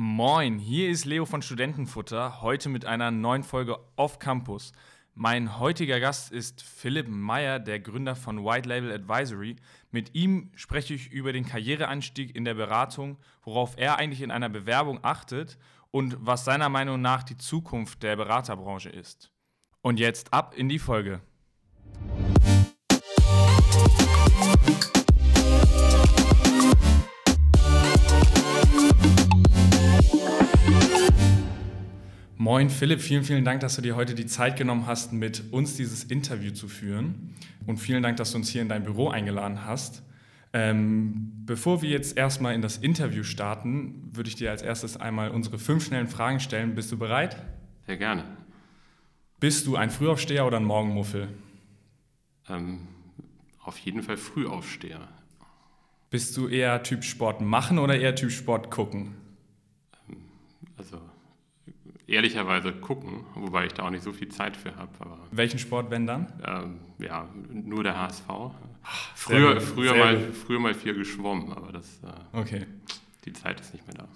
Moin, hier ist Leo von Studentenfutter, heute mit einer neuen Folge Off Campus. Mein heutiger Gast ist Philipp Meyer, der Gründer von White Label Advisory. Mit ihm spreche ich über den Karriereanstieg in der Beratung, worauf er eigentlich in einer Bewerbung achtet und was seiner Meinung nach die Zukunft der Beraterbranche ist. Und jetzt ab in die Folge. Moin Philipp, vielen, vielen Dank, dass du dir heute die Zeit genommen hast, mit uns dieses Interview zu führen. Und vielen Dank, dass du uns hier in dein Büro eingeladen hast. Ähm, bevor wir jetzt erstmal in das Interview starten, würde ich dir als erstes einmal unsere fünf schnellen Fragen stellen. Bist du bereit? Sehr gerne. Bist du ein Frühaufsteher oder ein Morgenmuffel? Ähm, auf jeden Fall Frühaufsteher. Bist du eher Typ Sport machen oder eher Typ Sport gucken? Also ehrlicherweise gucken, wobei ich da auch nicht so viel Zeit für habe. Welchen Sport, wenn dann? Ähm, ja, nur der HSV. Früher, früher, mal, früher mal viel geschwommen, aber das, äh, okay. die Zeit ist nicht mehr da.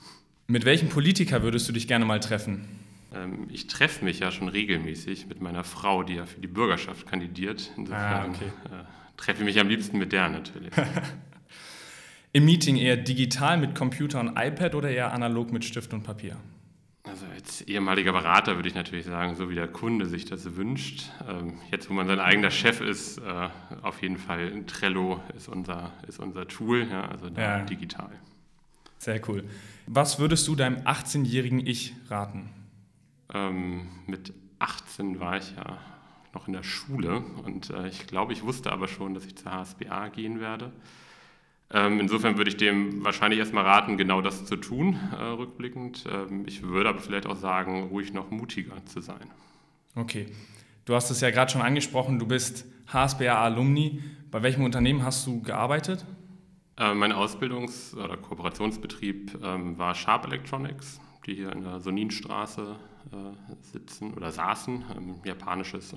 Mit welchem Politiker würdest du dich gerne mal treffen? Ähm, ich treffe mich ja schon regelmäßig mit meiner Frau, die ja für die Bürgerschaft kandidiert. Insofern ah, okay. äh, treffe ich mich am liebsten mit der natürlich. Im Meeting eher digital mit Computer und iPad oder eher analog mit Stift und Papier? Also als ehemaliger Berater würde ich natürlich sagen, so wie der Kunde sich das wünscht. Ähm, jetzt, wo man sein eigener Chef ist, äh, auf jeden Fall Trello ist unser, ist unser Tool, ja, also ja. digital. Sehr cool. Was würdest du deinem 18-jährigen Ich raten? Ähm, mit 18 war ich ja noch in der Schule und äh, ich glaube, ich wusste aber schon, dass ich zur HSBA gehen werde. Ähm, insofern würde ich dem wahrscheinlich erstmal raten, genau das zu tun, äh, rückblickend. Ähm, ich würde aber vielleicht auch sagen, ruhig noch mutiger zu sein. Okay. Du hast es ja gerade schon angesprochen, du bist HSBA-Alumni. Bei welchem Unternehmen hast du gearbeitet? Äh, mein Ausbildungs- oder Kooperationsbetrieb ähm, war Sharp Electronics, die hier in der Soninstraße äh, sitzen oder saßen, japanisches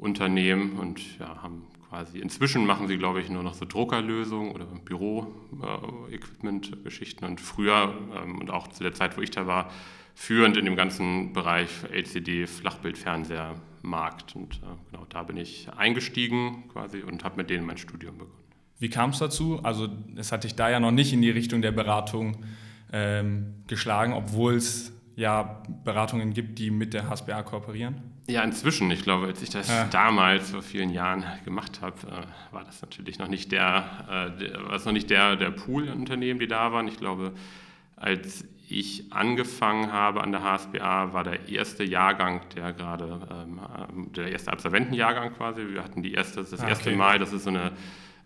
Unterhaltungselektronikunternehmen und ja, haben quasi, inzwischen machen sie, glaube ich, nur noch so Druckerlösungen oder Büro-Equipment-Geschichten und früher ähm, und auch zu der Zeit, wo ich da war, führend in dem ganzen Bereich LCD, Flachbildfernseher-Markt. Und äh, genau da bin ich eingestiegen quasi und habe mit denen mein Studium begonnen. Wie kam es dazu? Also es hat dich da ja noch nicht in die Richtung der Beratung ähm, geschlagen, obwohl es ja Beratungen gibt, die mit der HSBA kooperieren? Ja, inzwischen. Ich glaube, als ich das ja. damals vor vielen Jahren gemacht habe, äh, war das natürlich noch nicht der, äh, der, was noch nicht der, der Pool an Unternehmen, die da waren. Ich glaube, als ich angefangen habe an der HSBA, war der erste Jahrgang, der gerade, ähm, der erste Absolventenjahrgang quasi. Wir hatten die erste, das ah, erste Mal, dass es so eine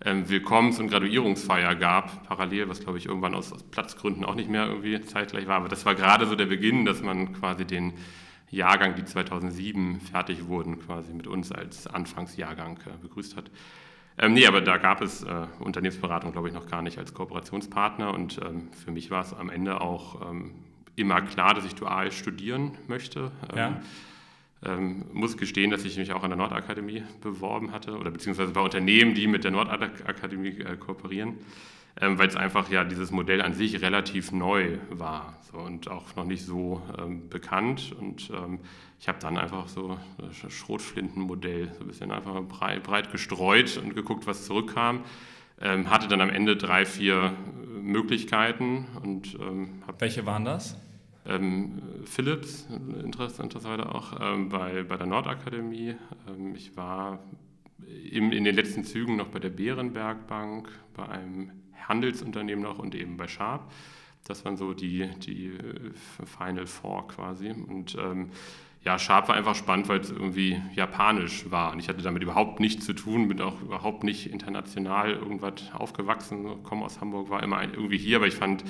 ähm, Willkommens- und Graduierungsfeier gab, parallel, was glaube ich irgendwann aus, aus Platzgründen auch nicht mehr irgendwie zeitgleich war. Aber das war gerade so der Beginn, dass man quasi den Jahrgang, die 2007 fertig wurden, quasi mit uns als Anfangsjahrgang äh, begrüßt hat. Ähm, nee, aber da gab es äh, Unternehmensberatung, glaube ich, noch gar nicht als Kooperationspartner. Und ähm, für mich war es am Ende auch ähm, immer klar, dass ich dual studieren möchte. Ähm, ja. Ähm, muss gestehen, dass ich mich auch an der Nordakademie beworben hatte oder beziehungsweise bei Unternehmen, die mit der Nordakademie äh, kooperieren ähm, weil es einfach ja dieses Modell an sich relativ neu war so, und auch noch nicht so ähm, bekannt. Und ähm, ich habe dann einfach so das Schrotflintenmodell so ein bisschen einfach breit, breit gestreut und geguckt, was zurückkam. Ähm, hatte dann am Ende drei, vier äh, Möglichkeiten. Und, ähm, Welche waren das? Ähm, Philips, interessanterweise auch ähm, bei, bei der Nordakademie. Ich war im, in den letzten Zügen noch bei der Bärenberg Bank, bei einem Handelsunternehmen noch und eben bei Sharp. Das waren so die, die äh, Final Four quasi. Und ähm, ja, Sharp war einfach spannend, weil es irgendwie japanisch war. Und ich hatte damit überhaupt nichts zu tun, bin auch überhaupt nicht international irgendwas aufgewachsen, komme aus Hamburg, war immer irgendwie hier, aber ich fand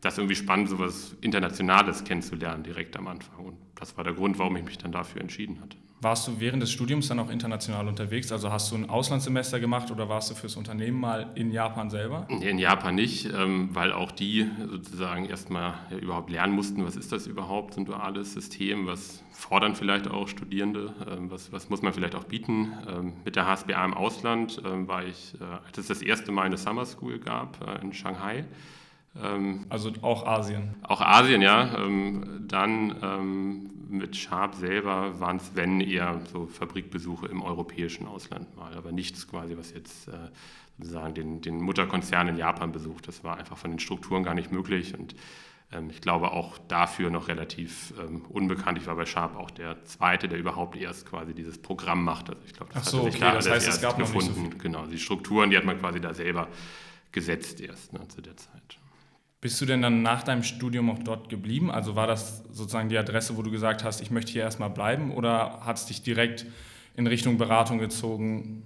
das irgendwie spannend, so etwas Internationales kennenzulernen direkt am Anfang. Und das war der Grund, warum ich mich dann dafür entschieden hatte. Warst du während des Studiums dann auch international unterwegs? Also hast du ein Auslandssemester gemacht oder warst du fürs Unternehmen mal in Japan selber? In Japan nicht, ähm, weil auch die sozusagen erstmal überhaupt lernen mussten, was ist das überhaupt, ein duales System, was fordern vielleicht auch Studierende, ähm, was, was muss man vielleicht auch bieten. Ähm, mit der HSBA im Ausland war ich, äh, als es das erste Mal eine Summer School gab äh, in Shanghai, also auch Asien. Auch Asien, ja. Dann mit Sharp selber waren es, wenn eher so Fabrikbesuche im europäischen Ausland mal, aber nichts quasi, was jetzt äh, sozusagen den, den Mutterkonzern in Japan besucht. Das war einfach von den Strukturen gar nicht möglich und ähm, ich glaube auch dafür noch relativ ähm, unbekannt. Ich war bei Sharp auch der Zweite, der überhaupt erst quasi dieses Programm macht. Also ich glaube, das Ach so, okay, da das heißt, es gab gefunden. Noch nicht so genau, die Strukturen, die hat man quasi da selber gesetzt erst ne, zu der Zeit. Bist du denn dann nach deinem Studium auch dort geblieben? Also war das sozusagen die Adresse, wo du gesagt hast, ich möchte hier erstmal bleiben oder hat es dich direkt in Richtung Beratung gezogen?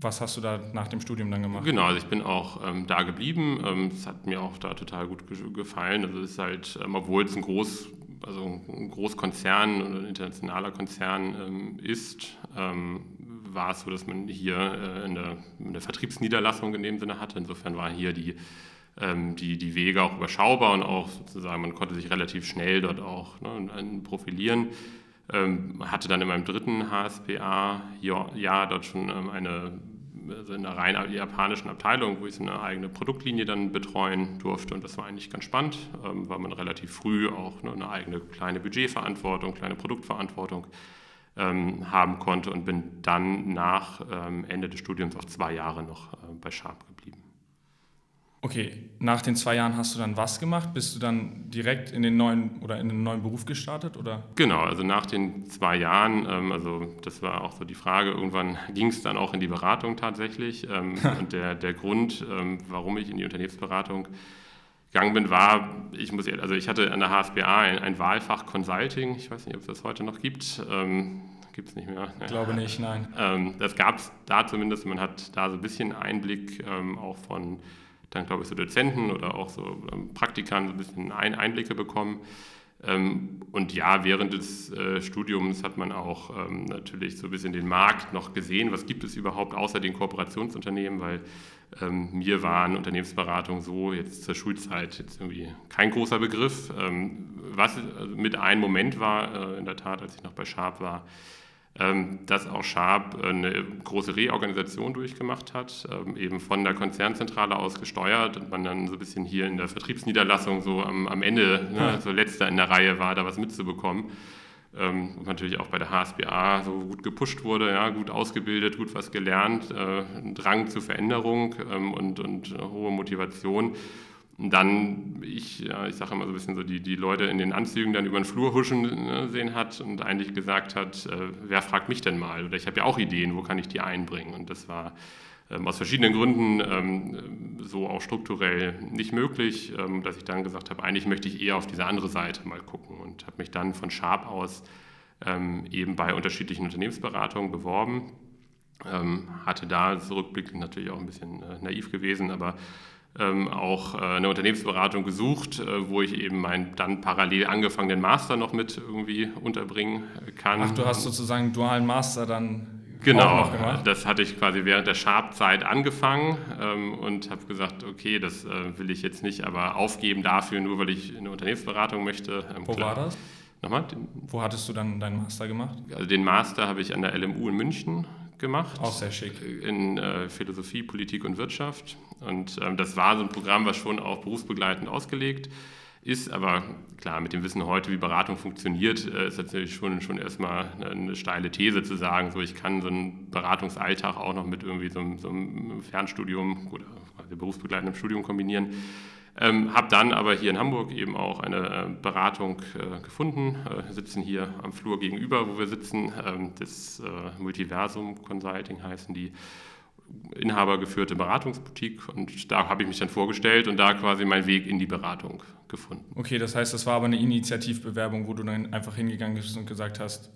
Was hast du da nach dem Studium dann gemacht? Genau, also ich bin auch ähm, da geblieben. Ähm, es hat mir auch da total gut ge gefallen. Also es ist halt, ähm, obwohl es ein Groß, also ein Großkonzern oder ein internationaler Konzern ähm, ist, ähm, war es so, dass man hier äh, eine, eine Vertriebsniederlassung in dem Sinne hatte. Insofern war hier die ähm, die, die Wege auch überschaubar und auch sozusagen, man konnte sich relativ schnell dort auch ne, profilieren. Ähm, hatte dann in meinem dritten HSPA-Jahr dort schon ähm, eine, also in einer rein japanischen Abteilung, wo ich so eine eigene Produktlinie dann betreuen durfte und das war eigentlich ganz spannend, ähm, weil man relativ früh auch ne, eine eigene kleine Budgetverantwortung, kleine Produktverantwortung ähm, haben konnte und bin dann nach ähm, Ende des Studiums auch zwei Jahre noch äh, bei Sharp geblieben. Okay, nach den zwei Jahren hast du dann was gemacht? Bist du dann direkt in den neuen oder in den neuen Beruf gestartet oder? Genau, also nach den zwei Jahren, ähm, also das war auch so die Frage. Irgendwann ging es dann auch in die Beratung tatsächlich. Ähm, und der, der Grund, ähm, warum ich in die Unternehmensberatung gegangen bin, war, ich muss, also ich hatte an der HSBA ein, ein Wahlfach Consulting. Ich weiß nicht, ob es das heute noch gibt. Ähm, gibt es nicht mehr. Ich glaube nicht, nein. Ähm, das gab es da zumindest. Man hat da so ein bisschen Einblick ähm, auch von dann, glaube ich, so Dozenten oder auch so ähm, Praktikern so ein bisschen Einblicke bekommen. Ähm, und ja, während des äh, Studiums hat man auch ähm, natürlich so ein bisschen den Markt noch gesehen. Was gibt es überhaupt außer den Kooperationsunternehmen? Weil mir waren Unternehmensberatung so jetzt zur Schulzeit jetzt irgendwie kein großer Begriff. was also mit einem Moment war, äh, in der Tat, als ich noch bei Sharp war, dass auch Sharp eine große Reorganisation durchgemacht hat, ähm, eben von der Konzernzentrale aus gesteuert und man dann so ein bisschen hier in der Vertriebsniederlassung so am, am Ende, ne, so letzter in der Reihe war, da was mitzubekommen. Ähm, und natürlich auch bei der HSBA so gut gepusht wurde, ja, gut ausgebildet, gut was gelernt, äh, Drang zur Veränderung und, und hohe Motivation. Dann, ich, ja, ich sage immer so ein bisschen so, die, die Leute in den Anzügen dann über den Flur huschen ne, sehen hat und eigentlich gesagt hat, äh, wer fragt mich denn mal? Oder ich habe ja auch Ideen, wo kann ich die einbringen? Und das war ähm, aus verschiedenen Gründen ähm, so auch strukturell nicht möglich, ähm, dass ich dann gesagt habe, eigentlich möchte ich eher auf diese andere Seite mal gucken und habe mich dann von Sharp aus ähm, eben bei unterschiedlichen Unternehmensberatungen beworben. Ähm, hatte da zurückblickend natürlich auch ein bisschen äh, naiv gewesen, aber ähm, auch äh, eine Unternehmensberatung gesucht, äh, wo ich eben meinen dann parallel angefangenen Master noch mit irgendwie unterbringen kann. Ach, du hast sozusagen dualen Master dann Genau, das hatte ich quasi während der Sharp-Zeit angefangen ähm, und habe gesagt, okay, das äh, will ich jetzt nicht aber aufgeben dafür, nur weil ich eine Unternehmensberatung möchte. Ähm, Wo klar. war das? Nochmal? Wo hattest du dann deinen Master gemacht? Also den Master habe ich an der LMU in München gemacht. Auch sehr schick. In äh, Philosophie, Politik und Wirtschaft. Und ähm, das war so ein Programm, was schon auch berufsbegleitend ausgelegt ist. Aber klar, mit dem Wissen heute, wie Beratung funktioniert, äh, ist natürlich schon, schon erstmal eine, eine, steile These zu sagen, so ich kann so einen Beratungsalltag auch noch mit irgendwie so, so einem Fernstudium oder berufsbegleitendem Studium kombinieren. Ähm, habe dann aber hier in Hamburg eben auch eine äh, Beratung äh, gefunden. Äh, sitzen hier am Flur gegenüber, wo wir sitzen. Ähm, das äh, Multiversum Consulting heißen die inhabergeführte Beratungsboutique und da habe ich mich dann vorgestellt und da quasi meinen Weg in die Beratung gefunden. Okay, das heißt, das war aber eine Initiativbewerbung, wo du dann einfach hingegangen bist und gesagt hast,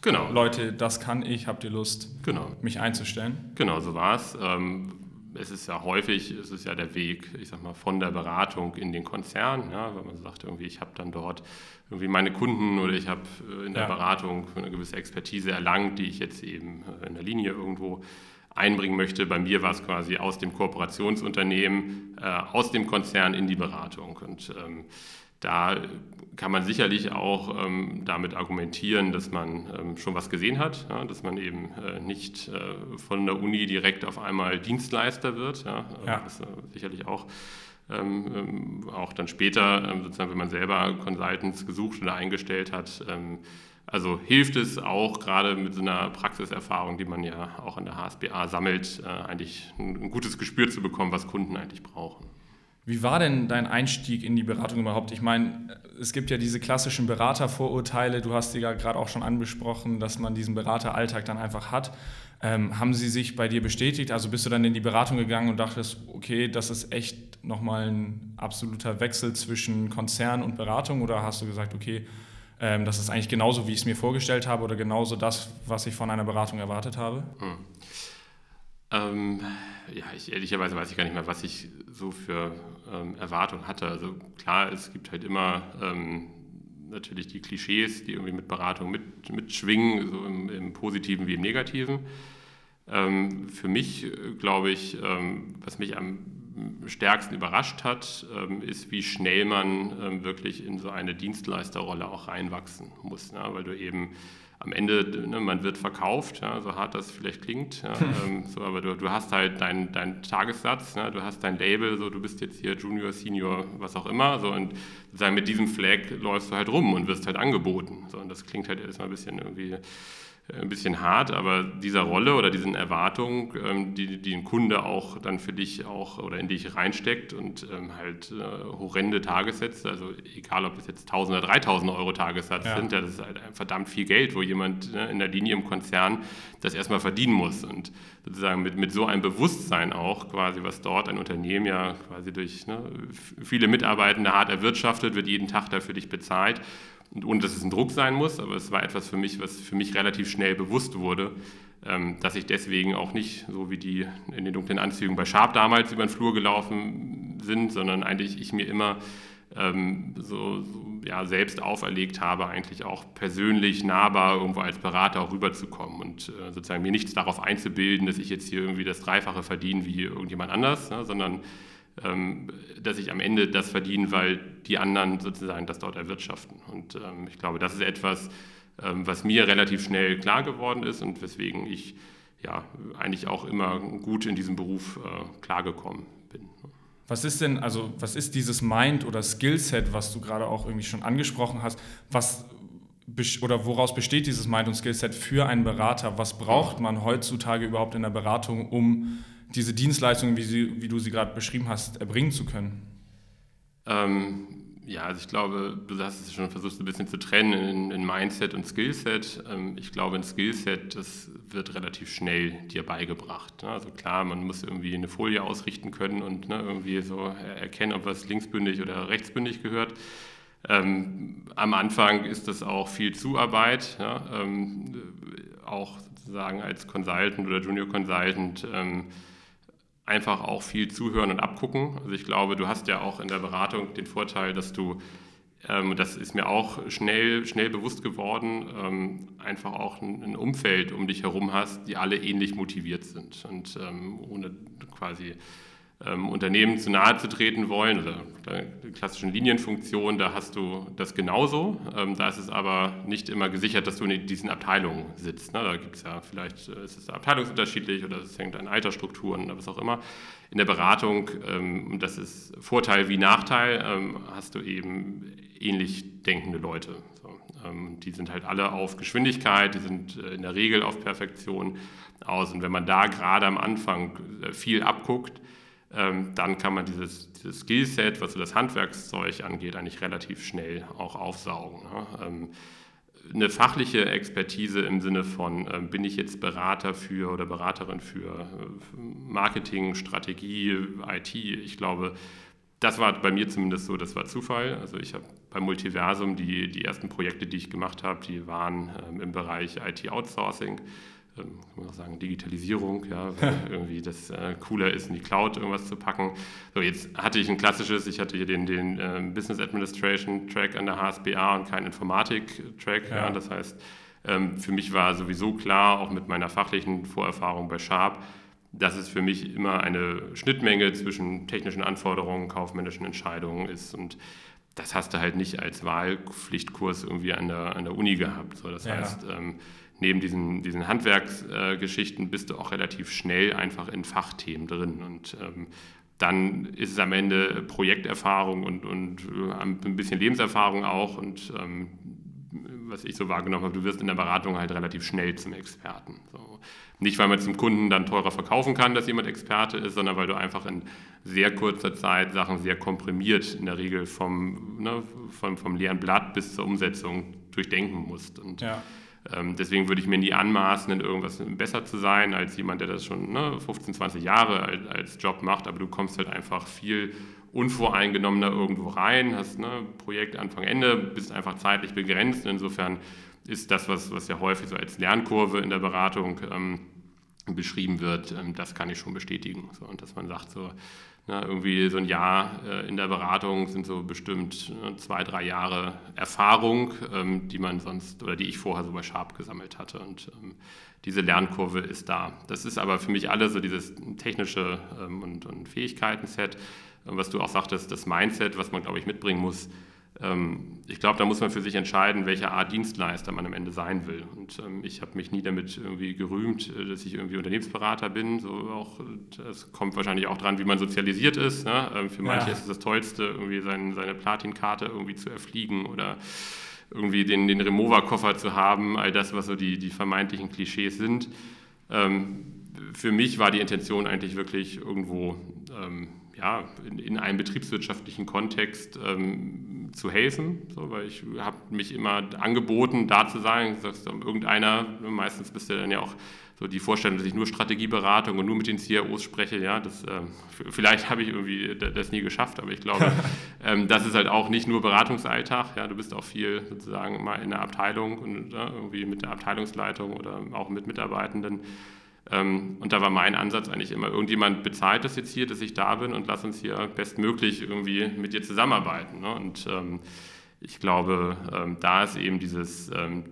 genau. Leute, das kann ich, habt ihr Lust, genau. mich einzustellen? Genau, so war es. Ähm, es ist ja häufig, es ist ja der Weg, ich sag mal, von der Beratung in den Konzern, ja, weil man sagt irgendwie, ich habe dann dort irgendwie meine Kunden oder ich habe äh, in der ja. Beratung eine gewisse Expertise erlangt, die ich jetzt eben äh, in der Linie irgendwo einbringen möchte. Bei mir war es quasi aus dem Kooperationsunternehmen, äh, aus dem Konzern in die Beratung und ähm, da kann man sicherlich auch ähm, damit argumentieren, dass man ähm, schon was gesehen hat, ja, dass man eben äh, nicht äh, von der Uni direkt auf einmal Dienstleister wird. Ja. ja. Das ist äh, sicherlich auch Ähm, ähm, auch dann später, ähm, sozusagen, wenn man selber Consultants gesucht oder eingestellt hat. Ähm, also hilft es auch gerade mit so einer Praxiserfahrung, die man ja auch an der HSBA sammelt, äh, eigentlich ein, ein gutes Gespür zu bekommen, was Kunden eigentlich brauchen. Wie war denn dein Einstieg in die Beratung überhaupt? Ich meine, es gibt ja diese klassischen Beratervorurteile, du hast die ja gerade auch schon angesprochen, dass man diesen Berateralltag dann einfach hat. Ähm, haben sie sich bei dir bestätigt? Also bist du dann in die Beratung gegangen und dachtest, okay, das ist echt nochmal ein absoluter Wechsel zwischen Konzern und Beratung? Oder hast du gesagt, okay, ähm, das ist eigentlich genauso, wie ich es mir vorgestellt habe oder genauso das, was ich von einer Beratung erwartet habe? Hm. Ähm, ja, ich, ehrlicherweise weiß ich gar nicht mehr, was ich so für ähm, Erwartungen hatte. Also klar, es gibt halt immer ähm, natürlich die Klischees, die irgendwie mit Beratung mit, mitschwingen, so im, im Positiven wie im Negativen. Ähm, für mich, glaube ich, ähm, was mich am stärksten überrascht hat, ähm, ist, wie schnell man ähm, wirklich in so eine Dienstleisterrolle auch reinwachsen muss, ne? weil du eben am Ende, ne, man wird verkauft, ja, so hart das vielleicht klingt, ja, ähm, so, aber du, du hast halt deinen dein Tagessatz, ne, du hast dein Label, so du bist jetzt hier Junior, Senior, was auch immer, so und sozusagen mit diesem Flag läufst du halt rum und wirst halt angeboten. So, und das klingt halt erstmal ein bisschen irgendwie ein bisschen hart, aber dieser Rolle oder diesen Erwartungen, ähm, die, die ein Kunde auch dann für dich auch oder in dich reinsteckt und ähm, halt äh, horrende Tagessätze, also egal ob das jetzt 1000 oder 3000 Euro Tagessatz ja. sind, das ist halt verdammt viel Geld, wo jemand ne, in der Linie im Konzern das erstmal verdienen muss und sozusagen mit, mit so einem Bewusstsein auch quasi, was dort ein Unternehmen ja quasi durch ne, viele Mitarbeitende hart erwirtschaftet, wird jeden Tag dafür dich bezahlt ohne dass es ein Druck sein muss, aber es war etwas für mich, was für mich relativ schnell bewusst wurde, ähm, dass ich deswegen auch nicht, so wie die in den dunklen Anzügen bei Sharp damals über den Flur gelaufen sind, sondern eigentlich ich mir immer ähm, so, so, ja, selbst auferlegt habe, eigentlich auch persönlich nahbar irgendwo als Berater auch rüberzukommen und äh, sozusagen mir nichts darauf einzubilden, dass ich jetzt hier irgendwie das Dreifache verdiene wie irgendjemand anders, ne, sondern dass ich am Ende das verdiene, weil die anderen sozusagen das dort erwirtschaften. Und ähm, ich glaube, das ist etwas, ähm, was mir relativ schnell klar geworden ist und weswegen ich ja eigentlich auch immer gut in diesem Beruf äh, klargekommen bin. Was ist denn, also was ist dieses Mind- oder Skillset, was du gerade auch irgendwie schon angesprochen hast? Was oder woraus besteht dieses Mind- und Skillset für einen Berater? Was braucht man heutzutage überhaupt in der Beratung, um diese Dienstleistungen, wie, sie, wie du sie gerade beschrieben hast, erbringen zu können? Ähm, ja, also ich glaube, du hast es schon versucht, ein bisschen zu trennen in, in Mindset und Skillset. Ähm, ich glaube, ein Skillset, das wird relativ schnell dir beigebracht. Ne? Also klar, man muss irgendwie eine Folie ausrichten können und ne, irgendwie so erkennen, ob was linksbündig oder rechtsbündig gehört. Ähm, am Anfang ist das auch viel Zuarbeit, ja? ähm, auch sozusagen als Consultant oder Junior Consultant. Einfach auch viel zuhören und abgucken. Also ich glaube, du hast ja auch in der Beratung den Vorteil, dass du, ähm, das ist mir auch schnell, schnell bewusst geworden, ähm, einfach auch ein, ein, Umfeld um dich herum hast, die alle ähnlich motiviert sind und ähm, ohne quasi ähm, Unternehmen zu nahe zu treten wollen, oder die klassischen Linienfunktionen, da hast du das genauso. Ähm, da ist es aber nicht immer gesichert, dass du in diesen Abteilungen sitzt. Ne? Da gibt es ja vielleicht, äh, ist es abteilungsunterschiedlich oder es hängt an Altersstrukturen oder was auch immer. In der Beratung, ähm, das ist Vorteil wie Nachteil, ähm, hast du eben ähnlich denkende Leute. So, ähm, die sind halt alle auf Geschwindigkeit, die sind äh, in der Regel auf Perfektion aus. Und wenn man da gerade am Anfang äh, viel abguckt, ähm, dann kann man dieses, dieses Skillset, was so das Handwerkszeug angeht, eigentlich relativ schnell auch aufsaugen. Ne? Ähm, eine fachliche Expertise im Sinne von, ähm, bin ich jetzt Berater für oder Beraterin für äh, Marketing, Strategie, IT, ich glaube, das war bei mir zumindest so, das war Zufall. Also ich habe beim Multiversum die, die ersten Projekte, die ich gemacht habe, die waren ähm, im Bereich IT-Outsourcing. Ähm, kann man auch sagen, Digitalisierung, ja, weil irgendwie das äh, cooler ist, in die Cloud irgendwas zu packen. So, jetzt hatte ich ein klassisches, ich hatte hier den, den äh, Business Administration Track an der HSBA und keinen Informatik Track. Ja. ja das heißt, ähm, für mich war sowieso klar, auch mit meiner fachlichen Vorerfahrung bei Sharp, dass es für mich immer eine Schnittmenge zwischen technischen Anforderungen, kaufmännischen Entscheidungen ist und das hast du halt nicht als Wahlpflichtkurs irgendwie an der, an der Uni gehabt. So, das ja. heißt, ähm, neben diesen, diesen Handwerksgeschichten äh, bist du auch relativ schnell einfach in Fachthemen drin. Und ähm, dann ist es am Ende Projekterfahrung und, und äh, ein bisschen Lebenserfahrung auch. Und ähm, was ich so wahrgenommen habe, du wirst in der Beratung halt relativ schnell zum Experten. So. Nicht, weil man dem Kunden dann teurer verkaufen kann, dass jemand Experte ist, sondern weil du einfach in sehr kurzer Zeit Sachen sehr komprimiert, in der Regel vom, ne, vom, vom leeren Blatt bis zur Umsetzung durchdenken musst. Und ja. Ähm, deswegen würde ich mir nie anmaßen, in irgendwas besser zu sein als jemand, der das schon ne, 15, 20 Jahre als, als Job macht, aber du kommst halt einfach viel unvoreingenommener irgendwo rein, hast ne, Projekt Anfang, Ende, bist einfach zeitlich begrenzt. Insofern ist das, was, was ja häufig so als Lernkurve in der Beratung ähm, beschrieben wird, ähm, das kann ich schon bestätigen. So, und dass man sagt, so, na, irgendwie so ein Jahr äh, in der Beratung sind so bestimmt äh, zwei, drei Jahre Erfahrung, ähm, die man sonst oder die ich vorher so bei Sharp gesammelt hatte. Und ähm, diese Lernkurve ist da. Das ist aber für mich alles so dieses technische ähm, und, und Fähigkeiten-Set, was du auch sagtest, das Mindset, was man, glaube ich, mitbringen muss, ich glaube, da muss man für sich entscheiden, welche Art Dienstleister man am Ende sein will. Und ähm, ich habe mich nie damit irgendwie gerühmt, äh, dass ich irgendwie Unternehmensberater bin. So auch, das kommt wahrscheinlich auch dran, wie man sozialisiert ist. Ne? Ähm, für manche ja. ist es das Tollste, irgendwie sein, seine Platinkarte irgendwie zu erfliegen oder irgendwie den, den Remover-Koffer zu haben, all das, was so die, die vermeintlichen Klischees sind. für mich war die Intention eigentlich wirklich irgendwo ja, in, in, einem betriebswirtschaftlichen Kontext ähm, zu helfen, so, weil ich habe mich immer angeboten, da zu sein. Sagst, irgendeiner, meistens bist du dann ja auch so die Vorstellung, dass ich nur Strategieberatung und nur mit den CIOs spreche, ja, das, äh, vielleicht habe ich irgendwie das nie geschafft, aber ich glaube, ähm, das ist halt auch nicht nur Beratungsalltag, ja, du bist auch viel sozusagen mal in der Abteilung und ja, irgendwie mit der Abteilungsleitung oder auch mit Mitarbeitenden ähm, und da war mein Ansatz eigentlich immer, irgendjemand bezahlt das jetzt hier, dass ich da bin und lass uns hier bestmöglich irgendwie mit dir zusammenarbeiten. Ne? Und ähm, ich glaube, ähm, da ist eben dieses, ähm,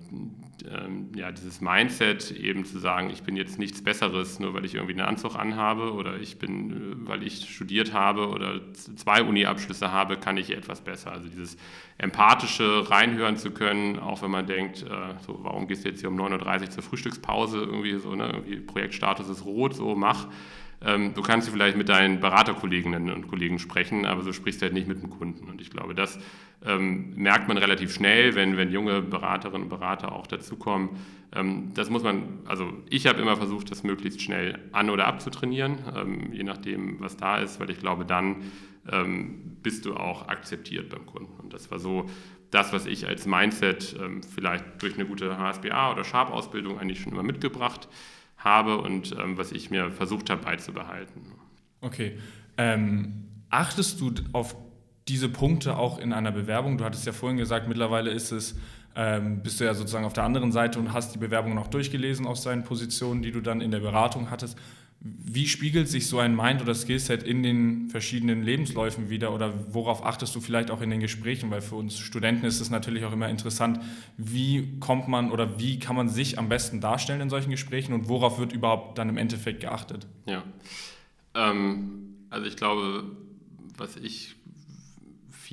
ja, dieses Mindset eben zu sagen, ich bin jetzt nichts Besseres, nur weil ich irgendwie einen Anzug anhabe oder ich bin, äh, weil ich studiert habe oder zwei Uni-Abschlüsse habe, kann ich etwas besser. Also dieses empathische reinhören zu können, auch wenn man denkt, äh, so, warum gehst du jetzt hier um 9.30 Uhr zur Frühstückspause, irgendwie so, ne, irgendwie Projektstatus ist rot, so mach. Ähm, du kannst vielleicht mit deinen Beraterkolleginnen und Kollegen sprechen, aber so sprichst du halt nicht mit dem Kunden. Und ich glaube, das ähm, merkt man relativ schnell, wenn, wenn junge Beraterinnen und Berater auch dazukommen. Ähm, das muss man, also ich habe immer versucht, das möglichst schnell an- oder abzutrainieren, ähm, je nachdem, was da ist, weil ich glaube, dann ähm, bist du auch akzeptiert beim Kunden. Und das war so das, was ich als Mindset ähm, vielleicht durch eine gute HSBA oder Sharp-Ausbildung eigentlich schon immer mitgebracht habe und ähm, was ich mir versucht habe beizubehalten. Okay. achtest du auf diese Punkte auch in einer Bewerbung? Du hattest ja vorhin gesagt, mittlerweile ist es, ähm, bist du ja sozusagen auf der anderen Seite und hast die Bewerbung noch durchgelesen aus seinen Positionen, die du dann in der Beratung hattest. Wie spiegelt sich so ein Mind- oder Skillset in den verschiedenen Lebensläufen wieder oder worauf achtest du vielleicht auch in den Gesprächen? Weil für uns Studenten ist es natürlich auch immer interessant, wie kommt man oder wie kann man sich am besten darstellen in solchen Gesprächen und worauf wird überhaupt dann im Endeffekt geachtet? Ja, ähm, also ich glaube, was ich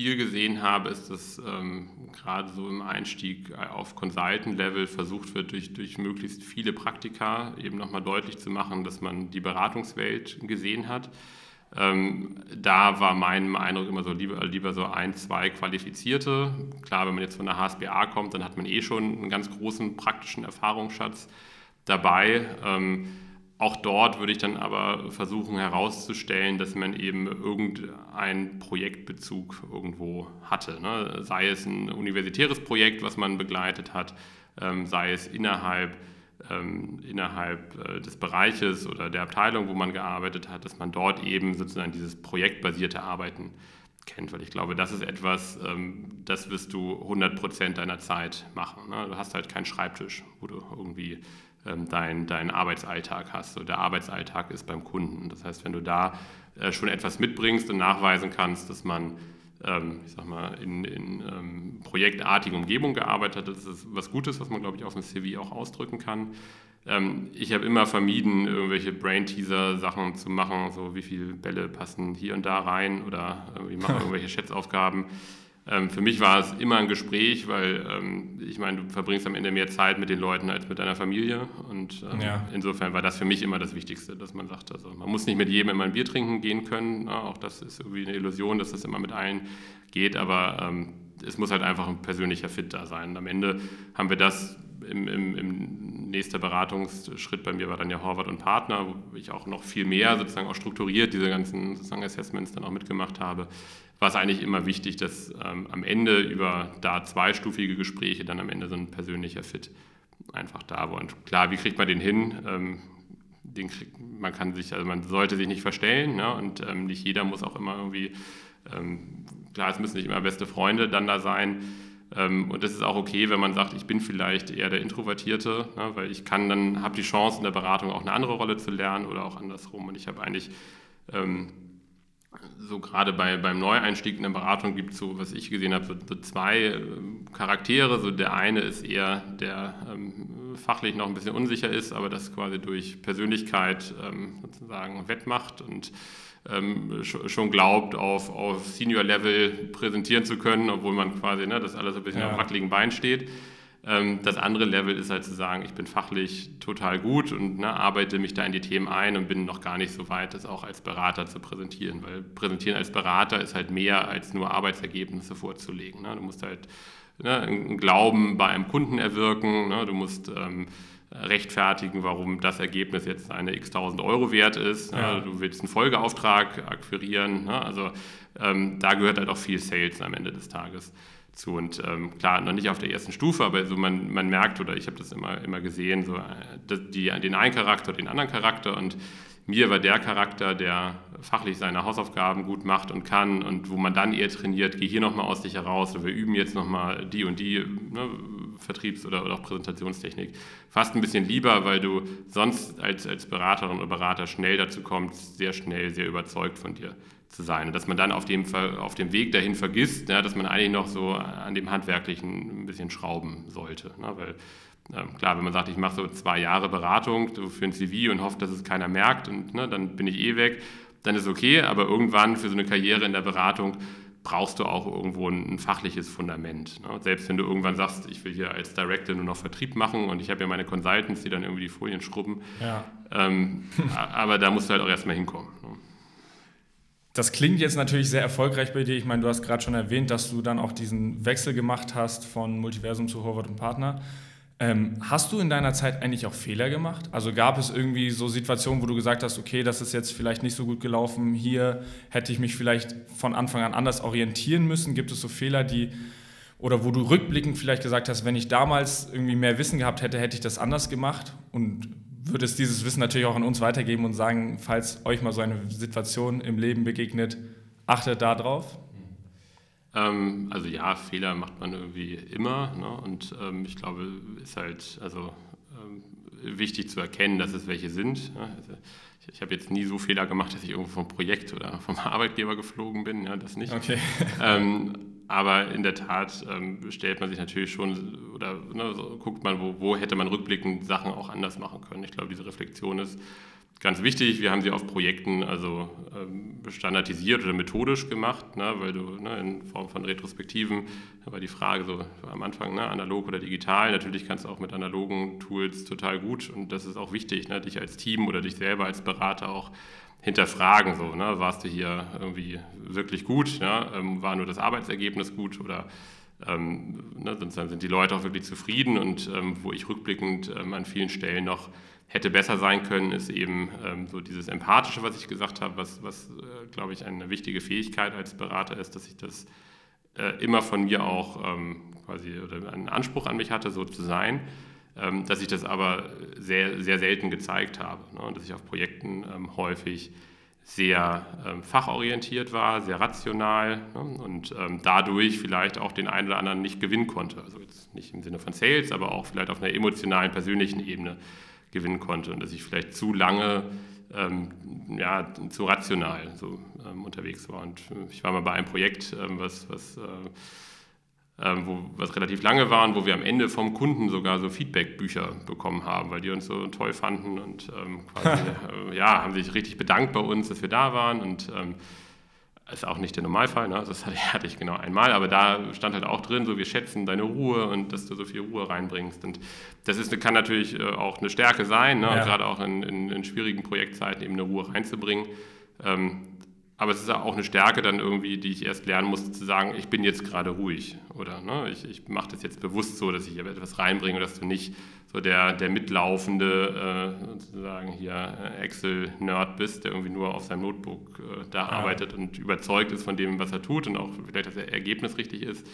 viel gesehen habe, ist, dass ähm, gerade so im Einstieg auf Consultant-Level versucht wird, durch, durch möglichst viele Praktika eben nochmal deutlich zu machen, dass man die Beratungswelt gesehen hat. Ähm, da war mein Eindruck immer so lieber, lieber so ein, zwei Qualifizierte. Klar, wenn man jetzt von der HSBA kommt, dann hat man eh schon einen ganz großen praktischen Erfahrungsschatz dabei. Ähm, auch dort würde ich dann aber versuchen herauszustellen, dass man eben irgendeinen Projektbezug irgendwo hatte. Ne? Sei es ein universitäres Projekt, was man begleitet hat, ähm, sei es innerhalb, ähm, innerhalb äh, des Bereiches oder der Abteilung, wo man gearbeitet hat, dass man dort eben sozusagen dieses projektbasierte Arbeiten kennt, weil ich glaube, das ist etwas, ähm, das wirst du 100 Prozent deiner Zeit machen. Ne? Du hast halt keinen Schreibtisch, wo du irgendwie ähm, dein, dein Arbeitsalltag hast. So, der Arbeitsalltag ist beim Kunden. Das heißt, wenn du da äh, schon etwas mitbringst und nachweisen kannst, dass man ähm, ich sag mal, in, in ähm, projektartigen Umgebungen gearbeitet hat, das ist was Gutes, was man, glaube ich, auf dem CV auch ausdrücken kann. Ähm, ich habe immer vermieden, irgendwelche Brain-Teaser-Sachen zu machen, so wie viele Bälle passen hier und da rein oder äh, ich mache irgendwelche Schätzaufgaben. Ähm, für mich war es immer ein Gespräch, weil ähm, ich meine, du verbringst am Ende mehr Zeit mit den Leuten als mit deiner Familie. Und ähm, ja. insofern war das für mich immer das Wichtigste, dass man sagt, also man muss nicht mit jedem immer ein Bier trinken gehen können. Auch das ist irgendwie eine Illusion, dass das immer mit allen geht, aber es muss halt einfach ein persönlicher Fit da sein. Und am Ende haben wir das im, im, im nächster Beratungsschritt bei mir war dann ja Horvath und Partner, wo ich auch noch viel mehr sozusagen auch strukturiert diese ganzen sozusagen Assessments dann auch mitgemacht habe war es eigentlich immer wichtig, dass ähm, am Ende über da zweistufige Gespräche dann am Ende so ein persönlicher Fit einfach da war. Und klar, wie kriegt man den hin? Ähm, den kriegt, man kann sich, also man sollte sich nicht verstellen ne? und ähm, nicht jeder muss auch immer irgendwie, ähm, klar, es müssen nicht immer beste Freunde dann da sein. Ähm, und das ist auch okay, wenn man sagt, ich bin vielleicht eher der Introvertierte, ne? weil ich kann dann, habe die Chance in der Beratung auch eine andere Rolle zu lernen oder auch andersrum. Und ich habe eigentlich ähm, so gerade bei, beim Neueinstieg in der Beratung gibt es so, was ich gesehen habe, so, so zwei äh, Charaktere. So der eine ist eher, der ähm, fachlich noch ein bisschen unsicher ist, aber das quasi durch Persönlichkeit ähm, sozusagen wettmacht und ähm, schon glaubt, auf, auf Senior-Level präsentieren zu können, obwohl man quasi ne, das alles ein bisschen ja. auf wackeligen Beinen steht. Ähm, das andere Level ist halt zu sagen, ich bin fachlich total gut und ne, arbeite mich da in die Themen ein und bin noch gar nicht so weit, das auch als Berater zu präsentieren. Weil präsentieren als Berater ist halt mehr als nur Arbeitsergebnisse vorzulegen. Ne? Du musst halt ne, einen Glauben bei einem Kunden erwirken, ne? du musst ähm, rechtfertigen, warum das Ergebnis jetzt eine x tausend Euro wert ist. Ja. Du willst einen Folgeauftrag akquirieren. Ne? Also ähm, da gehört halt auch viel Sales am Ende des Tages zu. Und ähm, klar, noch nicht auf der ersten Stufe, aber so man, man merkt, oder ich habe das immer, immer gesehen, so äh, die, den einen Charakter, den anderen Charakter. Und mir war der Charakter, der fachlich seine Hausaufgaben gut macht und kann und wo man dann eher trainiert, geh hier nochmal aus dich heraus oder wir üben jetzt nochmal die und die ne, Vertriebs- oder, oder auch Präsentationstechnik. Fast ein bisschen lieber, weil du sonst als, als Beraterin oder Berater schnell dazu kommst, sehr schnell, sehr überzeugt von dir zu sein. Und dass man dann auf dem, auf dem Weg dahin vergisst, ja, dass man eigentlich noch so an dem Handwerklichen ein bisschen schrauben sollte. Ne? Weil ähm, klar, wenn man sagt, ich mache so zwei Jahre Beratung so für ein CV und hoffe, dass es keiner merkt und ne, dann bin ich eh weg, dann ist okay, aber irgendwann für so eine Karriere in der Beratung brauchst du auch irgendwo ein, ein fachliches Fundament. Ne? Selbst wenn du irgendwann sagst, ich will hier als Director nur noch Vertrieb machen und ich habe ja meine Consultants, die dann irgendwie die Folien schrubben. Ja. Ähm, aber da musst du halt auch erstmal hinkommen. Ne? Das klingt jetzt natürlich sehr erfolgreich bei dir. Ich meine, du hast gerade schon erwähnt, dass du dann auch diesen Wechsel gemacht hast von Multiversum zu Horvath und Partner. Ähm, hast du in deiner Zeit eigentlich auch Fehler gemacht? Also gab es irgendwie so Situationen, wo du gesagt hast, okay, das ist jetzt vielleicht nicht so gut gelaufen, hier hätte ich mich vielleicht von Anfang an anders orientieren müssen? Gibt es so Fehler, die oder wo du rückblickend vielleicht gesagt hast, wenn ich damals irgendwie mehr Wissen gehabt hätte, hätte ich das anders gemacht? Und würde es dieses Wissen natürlich auch an uns weitergeben und sagen, falls euch mal so eine Situation im Leben begegnet, achtet da drauf? Ähm, also ja, Fehler macht man irgendwie immer ne? und ähm, ich glaube, ist halt also ähm, wichtig zu erkennen, dass es welche sind. Ne? Also ich, ich habe jetzt nie so Fehler gemacht, dass ich irgendwo vom Projekt oder vom Arbeitgeber geflogen bin, ja, das nicht. Okay. Aber in der Tat ähm, stellt man sich natürlich schon oder ne, so guckt man, wo, wo, hätte man rückblickend Sachen auch anders machen können. Ich glaube, diese Reflexion ist ganz wichtig. Wir haben sie auf Projekten also ähm, standardisiert oder methodisch gemacht, ne, weil du ne, in Form von Retrospektiven, da war die Frage so am Anfang, ne, analog oder digital. Natürlich kannst du auch mit analogen Tools total gut und das ist auch wichtig, ne, dich als Team oder dich selber als Berater auch hinterfragen. So, ne? Warst du hier irgendwie wirklich gut? Ja? Ähm, war nur das Arbeitsergebnis gut oder ähm, ne, sind, sind die Leute auch wirklich zufrieden? Und ähm, wo ich rückblickend ähm, an vielen Stellen noch hätte besser sein können, ist eben ähm, so dieses Empathische, was ich gesagt habe, was, was äh, glaube ich, eine wichtige Fähigkeit als Berater ist, dass ich das äh, immer von mir auch ähm, quasi oder einen Anspruch an mich hatte, so zu sein. Ähm, dass ich das aber sehr, sehr selten gezeigt habe. Ne? Und dass ich auf Projekten ähm, häufig sehr ähm, fachorientiert war, sehr rational ne? und dadurch vielleicht auch den einen oder anderen nicht gewinnen konnte. Also jetzt nicht im Sinne von Sales, aber auch vielleicht auf einer emotionalen, persönlichen Ebene gewinnen konnte und dass ich vielleicht zu lange ähm, ja, zu rational so ähm, unterwegs war. Und ich war mal bei einem Projekt, ähm, was, was äh, ähm, wo, was relativ lange war und wo wir am Ende vom Kunden sogar so Feedback-Bücher bekommen haben, weil die uns so toll fanden und ähm, quasi, äh, ja, haben sich richtig bedankt bei uns, dass wir da waren und ähm, ist auch nicht der Normalfall, ne? das hatte ich genau einmal, aber da stand halt auch drin, so wir schätzen deine Ruhe und dass du so viel Ruhe reinbringst. Und das ist, kann natürlich äh, auch eine Stärke sein, ne? ja. gerade auch in, in, in, schwierigen Projektzeiten eben eine Ruhe reinzubringen. Ähm, aber es ist auch eine Stärke dann irgendwie, die ich erst lernen musste, zu sagen, ich bin jetzt gerade ruhig oder ne, ich, ich mache das jetzt bewusst so, dass ich etwas reinbringe, dass du nicht so der, der mitlaufende äh, sozusagen hier äh, Excel-Nerd bist, der irgendwie nur auf seinem Notebook äh, da ja. arbeitet und überzeugt ist von dem, was er tut und auch vielleicht das Ergebnis richtig ist.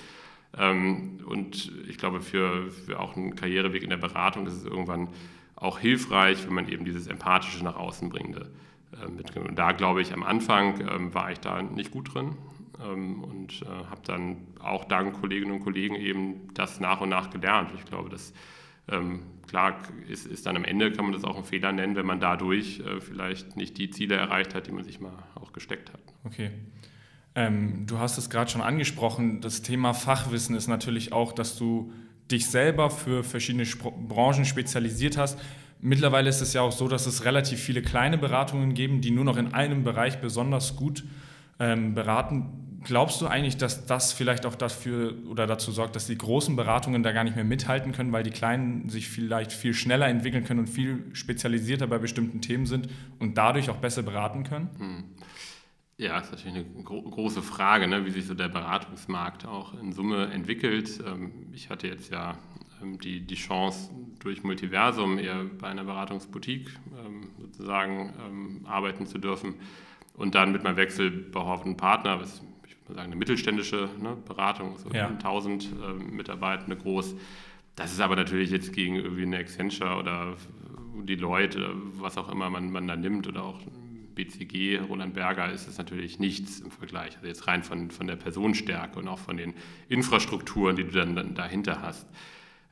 Ähm, und ich glaube, für, für auch einen Karriereweg in der Beratung ist es irgendwann auch hilfreich, wenn man eben dieses Empathische nach außen bringende äh, mitgenommen. Und da glaube ich, am Anfang ähm, war ich da nicht gut drin ähm, und äh, habe dann auch dank Kolleginnen und Kollegen eben das nach und nach gelernt. Ich glaube, das ähm, klar ist, ist dann am Ende, kann man das auch einen Fehler nennen, wenn man dadurch äh, vielleicht nicht die Ziele erreicht hat, die man sich mal auch gesteckt hat. Okay. Ähm, du hast es gerade schon angesprochen, das Thema Fachwissen ist natürlich auch, dass du dich selber für verschiedene Spro Branchen spezialisiert hast. Mittlerweile ist es ja auch so, dass es relativ viele kleine Beratungen geben, die nur noch in einem Bereich besonders gut ähm, beraten. Glaubst du eigentlich, dass das vielleicht auch dafür oder dazu sorgt, dass die großen Beratungen da gar nicht mehr mithalten können, weil die kleinen sich vielleicht viel schneller entwickeln können und viel spezialisierter bei bestimmten Themen sind und dadurch auch besser beraten können? Hm. Ja, ist natürlich eine gro große Frage, ne, wie sich so der Beratungsmarkt auch in Summe entwickelt. Ähm, ich hatte jetzt ja ähm, die, die Chance, durch Multiversum eher bei einer Beratungsboutique ähm, sozusagen arbeiten zu dürfen und dann mit meinem Wechsel bei Hoffmann Partner, was sagen, eine mittelständische ne, Beratung, so ja. 1000 äh, Mitarbeitende groß. Das ist aber natürlich jetzt gegen irgendwie eine Accenture oder die Leute, was auch immer man, man da nimmt oder auch BCG, Roland Berger, ist es natürlich nichts im Vergleich. Also jetzt rein von, von der Personenstärke und auch von den Infrastrukturen, die du dann, dann dahinter hast.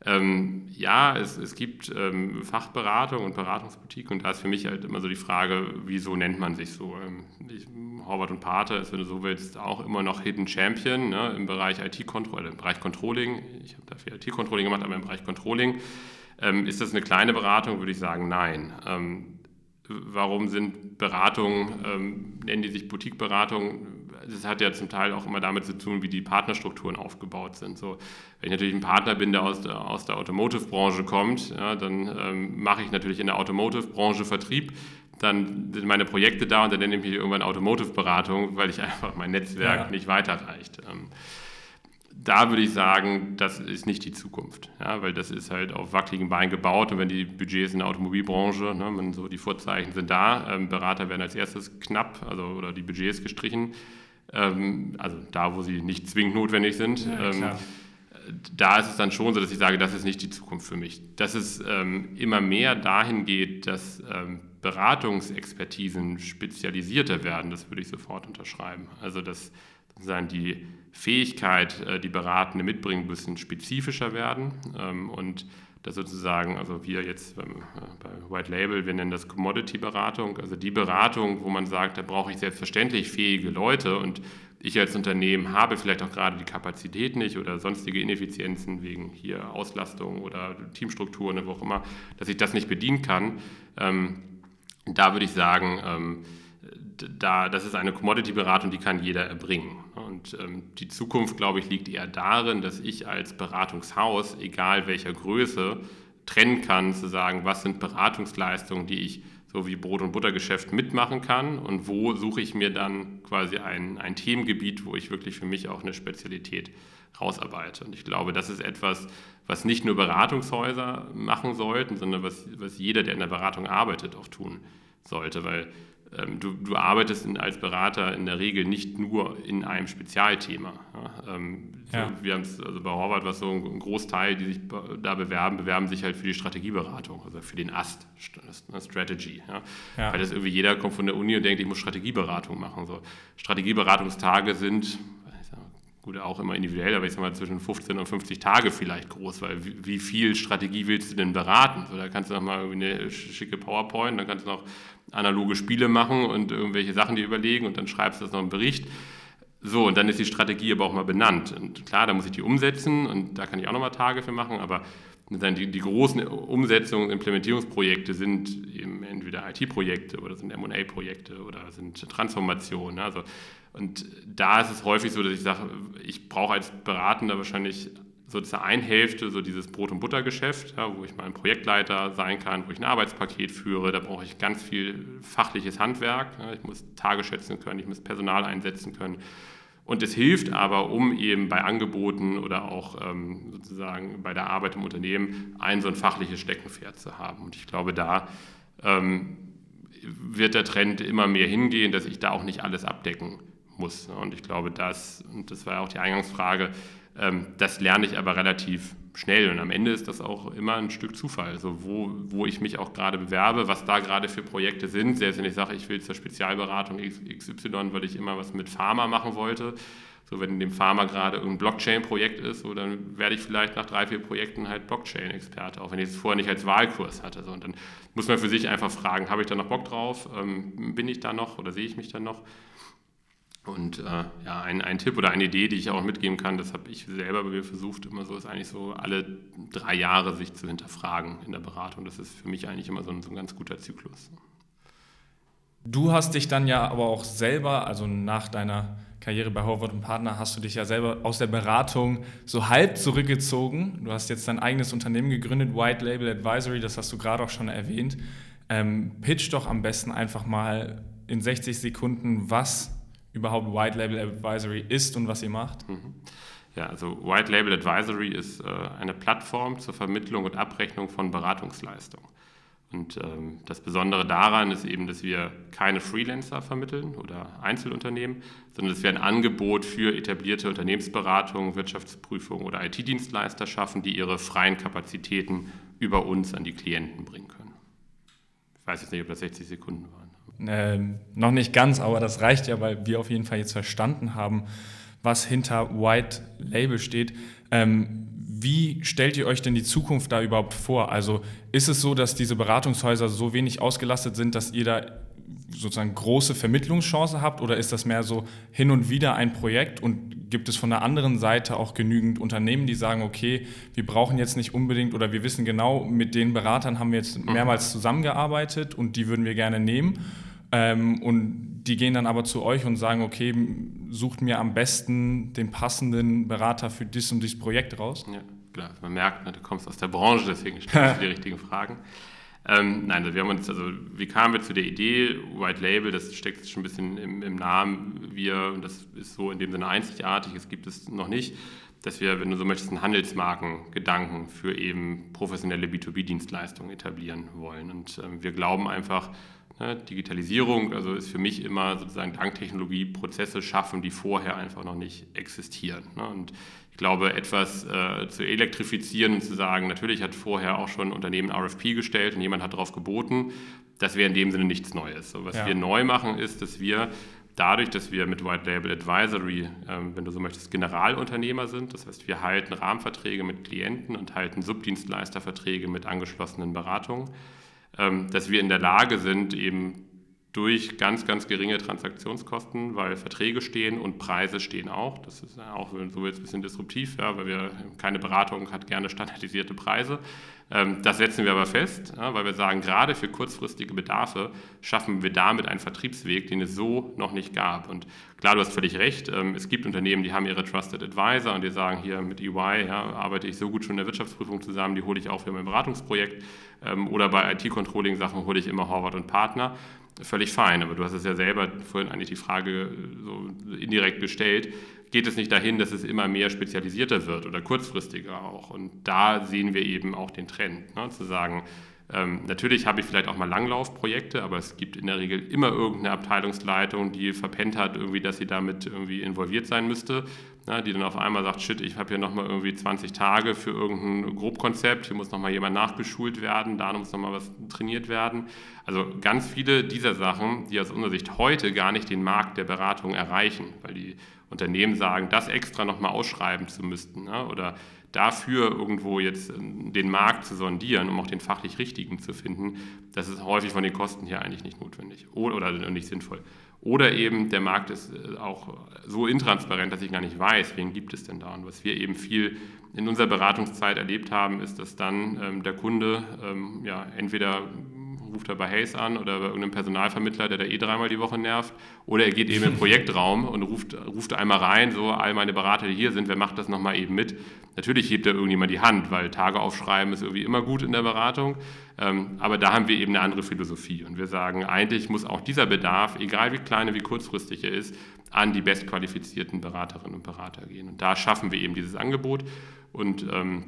Ähm, ja, es, es gibt ähm, Fachberatung und Beratungsboutique und da ist für mich halt immer so die Frage, wieso nennt man sich so? Ähm, ich, Horvath und Pater ist, wenn du so willst, auch immer noch Hidden Champion ne, im Bereich IT-Controlling, im Bereich Controlling. Ich habe dafür IT-Controlling gemacht, aber im Bereich Controlling. Ähm, ist das eine kleine Beratung? Würde ich sagen, nein. Ähm, warum sind Beratungen, ähm, nennen die sich Boutique-Beratungen? Das hat ja zum Teil auch immer damit zu tun, wie die Partnerstrukturen aufgebaut sind. So, wenn ich natürlich ein Partner bin, der aus der, aus der Automotive-Branche kommt, ja, dann ähm, mache ich natürlich in der Automotive-Branche Vertrieb. Dann sind meine Projekte da und dann nenne ich mich irgendwann Automotive-Beratung, weil ich einfach mein Netzwerk ja. nicht weiterreicht. Ähm, da würde ich sagen, das ist nicht die Zukunft, ja, weil das ist halt auf wackeligen Beinen gebaut und wenn die Budgets in der Automobilbranche, ne, wenn so die Vorzeichen sind da, ähm, Berater werden als erstes knapp, also oder die Budgets gestrichen, ähm, also da, wo sie nicht zwingend notwendig sind. Ja, ähm, da ist es dann schon so, dass ich sage, das ist nicht die Zukunft für mich. Dass es ähm, immer mehr dahin geht, dass ähm, Beratungsexpertisen spezialisierter werden, das würde ich sofort unterschreiben. Also dass sozusagen die Fähigkeit, äh, die Beratende mitbringen müssen, spezifischer werden ähm, und dass sozusagen, also wir jetzt beim, äh, bei White Label, wir nennen das Commodity-Beratung, also die Beratung, wo man sagt, da brauche ich selbstverständlich fähige Leute und ich als Unternehmen habe vielleicht auch gerade die Kapazität nicht oder sonstige Ineffizienzen wegen hier Auslastung oder Teamstrukturen wo auch immer, dass ich das nicht bedienen kann. Ähm, da würde ich sagen, ähm, da, das ist eine Commodity-Beratung, die kann jeder erbringen. Und ähm, die Zukunft, glaube ich, liegt eher darin, dass ich als Beratungshaus, egal welcher Größe, trennen kann, zu sagen, was sind Beratungsleistungen, die ich so wie Brot- und Buttergeschäft mitmachen kann und wo suche ich mir dann quasi ein, ein Themengebiet, wo ich wirklich für mich auch eine Spezialität rausarbeite. Und ich glaube, das ist etwas, was nicht nur Beratungshäuser machen sollten, sondern was, was jeder, der in der Beratung arbeitet, auch tun sollte, weil du, du, arbeitest in, als Berater in der Regel nicht nur in einem Spezialthema. Ja, ähm, ja. Wir haben es, also bei Horvath was so ein Großteil, die sich da bewerben, bewerben sich halt für die Strategieberatung, also für den AST, Strategy. Ja. Weil das irgendwie jeder kommt von der Uni und denkt, ich muss Strategieberatung machen. So. Strategieberatungstage sind gut, auch immer individuell, aber ich sag mal zwischen 15 und 50 Tage vielleicht groß, weil wie, wie viel Strategie willst du denn beraten? So, da kannst du noch mal eine schicke PowerPoint, dann kannst du noch analoge Spiele machen und irgendwelche Sachen dir überlegen und dann schreibst du das noch im Bericht. So, und dann ist die Strategie aber auch mal benannt. Und klar, da muss ich die umsetzen und da kann ich auch nochmal Tage für machen, aber die, die großen Umsetzungen, Implementierungsprojekte sind eben entweder IT-Projekte oder sind M&A-Projekte oder sind Transformationen. Also, und da ist es häufig so, dass ich sage, ich brauche als Beratender wahrscheinlich so diese eine Hälfte, so dieses Brot- und Buttergeschäft, ja, wo ich mal ein Projektleiter sein kann, wo ich ein Arbeitspaket führe. Da brauche ich ganz viel fachliches Handwerk. Ja, ich muss Tage schätzen können, ich muss Personal einsetzen können. Und es hilft aber, um eben bei Angeboten oder auch ähm, sozusagen bei der Arbeit im Unternehmen ein so ein fachliches Steckenpferd zu haben. Und ich glaube, da ähm, wird der Trend immer mehr hingehen, dass ich da auch nicht alles abdecken muss. Und ich glaube, das, und das war ja auch die Eingangsfrage, das lerne ich aber relativ schnell und am Ende ist das auch immer ein Stück Zufall. Also wo, wo ich mich auch gerade bewerbe, was da gerade für Projekte sind. Selbst wenn ich sage, ich will zur Spezialberatung XY, weil ich immer was mit Pharma machen wollte. So, wenn in dem Pharma gerade ein Blockchain-Projekt ist, so, dann werde ich vielleicht nach drei, vier Projekten halt Blockchain-Experte, auch wenn ich es vorher nicht als Wahlkurs hatte. So, und dann muss man für sich einfach fragen, habe ich da noch Bock drauf? Ähm, bin ich da noch oder sehe ich mich da noch? Und äh, ja, ein, ein Tipp oder eine Idee, die ich auch mitgeben kann, das habe ich selber bei mir versucht, immer so ist eigentlich so alle drei Jahre sich zu hinterfragen in der Beratung. Das ist für mich eigentlich immer so ein, so ein ganz guter Zyklus. Du hast dich dann ja aber auch selber, also nach deiner Karriere bei Howard und Partner, hast du dich ja selber aus der Beratung so halb zurückgezogen. Du hast jetzt dein eigenes Unternehmen gegründet, White Label Advisory, das hast du gerade auch schon erwähnt. Ähm, pitch doch am besten einfach mal in 60 Sekunden, was überhaupt White Label Advisory ist und was ihr macht? Mhm. Ja, also White Label Advisory ist äh, eine Plattform zur Vermittlung und Abrechnung von Beratungsleistungen. Und ähm, das Besondere daran ist eben, dass wir keine Freelancer vermitteln oder Einzelunternehmen, sondern dass wir ein Angebot für etablierte Unternehmensberatungen, Wirtschaftsprüfungen oder IT-Dienstleister schaffen, die ihre freien Kapazitäten über uns an die Klienten bringen können. Ich weiß jetzt nicht, ob das 60 Sekunden waren. Ähm, noch nicht ganz, aber das reicht ja, weil wir auf jeden Fall jetzt verstanden haben, was hinter White Label steht. Ähm, wie stellt ihr euch denn die Zukunft da überhaupt vor? Also ist es so, dass diese Beratungshäuser so wenig ausgelastet sind, dass ihr da sozusagen große Vermittlungschance habt oder ist das mehr so hin und wieder ein Projekt und gibt es von der anderen Seite auch genügend Unternehmen, die sagen, okay, wir brauchen jetzt nicht unbedingt oder wir wissen genau, mit den Beratern haben wir jetzt mhm. mehrmals zusammengearbeitet und die würden wir gerne nehmen ähm, und die gehen dann aber zu euch und sagen, okay, sucht mir am besten den passenden Berater für dies und dieses Projekt raus. Ja, klar. Man merkt, ne, du kommst aus der Branche, deswegen stellst du die richtigen Fragen. Ähm, nein, also wir haben uns, also wie kamen wir zu der Idee, White Label, das steckt schon ein bisschen im, im, Namen, wir, und das ist so in dem Sinne einzigartig, es gibt es noch nicht, dass wir, wenn du so möchtest, einen Handelsmarkengedanken für eben professionelle B2B-Dienstleistungen etablieren wollen. Und ähm, wir glauben einfach, Ne, Digitalisierung, also ist für mich immer sozusagen dank Technologie Prozesse schaffen, die vorher einfach noch nicht existieren. Ne? Und ich glaube, etwas äh, zu elektrifizieren und zu sagen, natürlich hat vorher auch schon ein Unternehmen RFP gestellt und jemand hat darauf geboten, das wäre in dem Sinne nichts Neues. So, was ja. wir neu machen, ist, dass wir dadurch, dass wir mit White Label Advisory, ähm, wenn du so möchtest, Generalunternehmer sind, das heißt, wir halten Rahmenverträge mit Klienten und halten Subdienstleisterverträge mit angeschlossenen Beratungen dass wir in der Lage sind, eben durch ganz, ganz geringe Transaktionskosten, weil Verträge stehen und Preise stehen auch. Das ist auch so jetzt ein bisschen disruptiv, ja, weil wir keine Beratung hat gerne standardisierte Preise. Ähm, das setzen wir aber fest, weil wir sagen, gerade für kurzfristige Bedarfe schaffen wir damit einen Vertriebsweg, den es so noch nicht gab. Und klar, du hast völlig recht. Ähm, es gibt Unternehmen, die haben ihre Trusted Advisor und die sagen, hier mit EY ja, arbeite ich so gut schon in der Wirtschaftsprüfung zusammen, die hole ich auch für mein Beratungsprojekt. Ähm, oder bei IT-Controlling-Sachen hole ich immer Horvath und Partner völlig fein. Aber du hast es ja selber vorhin eigentlich die Frage so indirekt gestellt. Geht es nicht dahin, dass es immer mehr spezialisierter wird oder kurzfristiger auch? Und da sehen wir eben auch den Trend, ne? zu sagen, ähm, natürlich habe ich vielleicht auch mal Langlaufprojekte, aber es gibt in der Regel immer irgendeine Abteilungsleitung, die verpennt hat, irgendwie, dass sie damit irgendwie involviert sein müsste, na, die dann auf einmal sagt, shit, ich habe hier nochmal irgendwie 20 Tage für irgendein Grobkonzept, hier muss nochmal jemand nachgeschult werden, da muss nochmal was trainiert werden. Also ganz viele dieser Sachen, die aus unserer Sicht heute gar nicht den Markt der Beratung erreichen, weil die Unternehmen sagen, das extra nochmal ausschreiben zu müssten ne? oder dafür irgendwo jetzt ähm, den Markt zu sondieren, um auch den fachlich Richtigen zu finden, das ist häufig von den Kosten her eigentlich nicht notwendig oder nicht sinnvoll. Oder eben der Markt ist äh, auch so intransparent, dass ich gar nicht weiß, wen gibt es denn da. Und was wir eben viel in unserer Beratungszeit erlebt haben, ist, dass dann ähm, der Kunde ähm, ja, entweder ruft er bei Hayes an oder bei irgendeinem Personalvermittler, der da eh dreimal die Woche nervt. Oder er geht eben im Projektraum und ruft, ruft einmal rein, so all meine Berater, die hier sind, wer macht das nochmal eben mit? Natürlich hebt da irgendjemand die Hand, weil Tage aufschreiben ist irgendwie immer gut in der Beratung. Ähm, aber da haben wir eben eine andere Philosophie. Und wir sagen, eigentlich muss auch dieser Bedarf, egal wie klein wie kurzfristig er ist, an die bestqualifizierten Beraterinnen und Berater gehen. Und da schaffen wir eben dieses Angebot. Und ähm,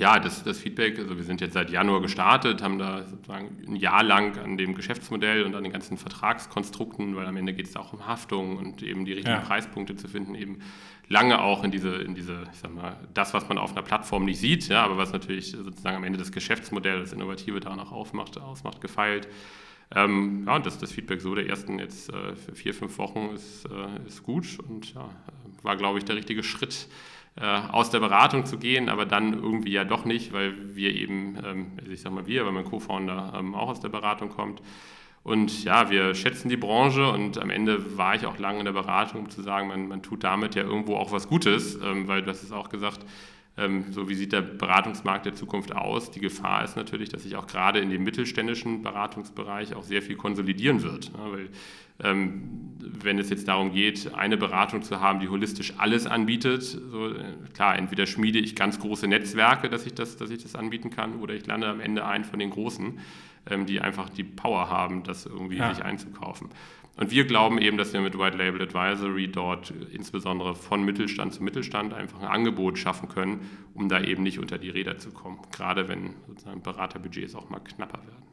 ja, das, das Feedback, also wir sind jetzt seit Januar gestartet, haben da sozusagen ein Jahr lang an dem Geschäftsmodell und an den ganzen Vertragskonstrukten, weil am Ende geht es auch um Haftung und eben die richtigen ja. Preispunkte zu finden, eben lange auch in diese, in diese, ich sag mal, das, was man auf einer Plattform nicht sieht, ja, aber was natürlich sozusagen am Ende das Geschäftsmodell, das Innovative da noch aufmacht, ausmacht, gefeilt. Ähm, ja, und das, das Feedback so der ersten jetzt äh, für vier, fünf Wochen ist, äh, ist gut und ja, war, glaube ich, der richtige Schritt aus der Beratung zu gehen, aber dann irgendwie ja doch nicht, weil wir eben, ähm, also ich sage mal wir, weil mein Co-Founder ähm, auch aus der Beratung kommt. Und ja, wir schätzen die Branche und am Ende war ich auch lange in der Beratung, um zu sagen, man, man tut damit ja irgendwo auch was Gutes, ähm, weil du hast es auch gesagt, so wie sieht der Beratungsmarkt der Zukunft aus? Die Gefahr ist natürlich, dass sich auch gerade in dem mittelständischen Beratungsbereich auch sehr viel konsolidieren wird. weil ähm, wenn es jetzt darum geht, eine Beratung zu haben, die holistisch alles anbietet, so, äh, klar, entweder schmiede ich ganz große Netzwerke, dass ich das, dass ich das anbieten kann, oder ich lande am Ende ein von den Großen, ähm, die einfach die Power haben, das irgendwie ja. sich einzukaufen. Und wir glauben eben, dass wir mit White Label Advisory dort insbesondere von Mittelstand zu Mittelstand einfach ein Angebot schaffen können, um da eben nicht unter die Räder zu kommen, gerade wenn sozusagen Beraterbudgets auch mal knapper werden.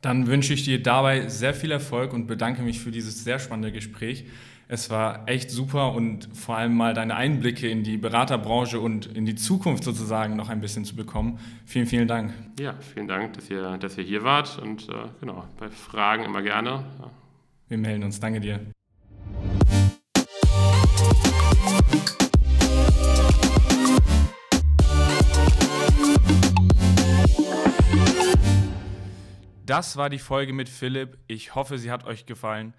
Dann wünsche ich dir dabei sehr viel Erfolg und bedanke mich für dieses sehr spannende Gespräch. Es war echt super und vor allem mal deine Einblicke in die Beraterbranche und in die Zukunft sozusagen noch ein bisschen zu bekommen. Vielen, vielen Dank. Ja, vielen Dank, dass ihr, dass ihr hier wart und äh, genau, bei Fragen immer gerne. Ja. Wir melden uns. Danke dir. Das war die Folge mit Philipp. Ich hoffe, sie hat euch gefallen.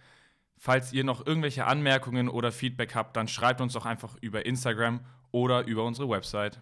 Falls ihr noch irgendwelche Anmerkungen oder Feedback habt, dann schreibt uns doch einfach über Instagram oder über unsere Website.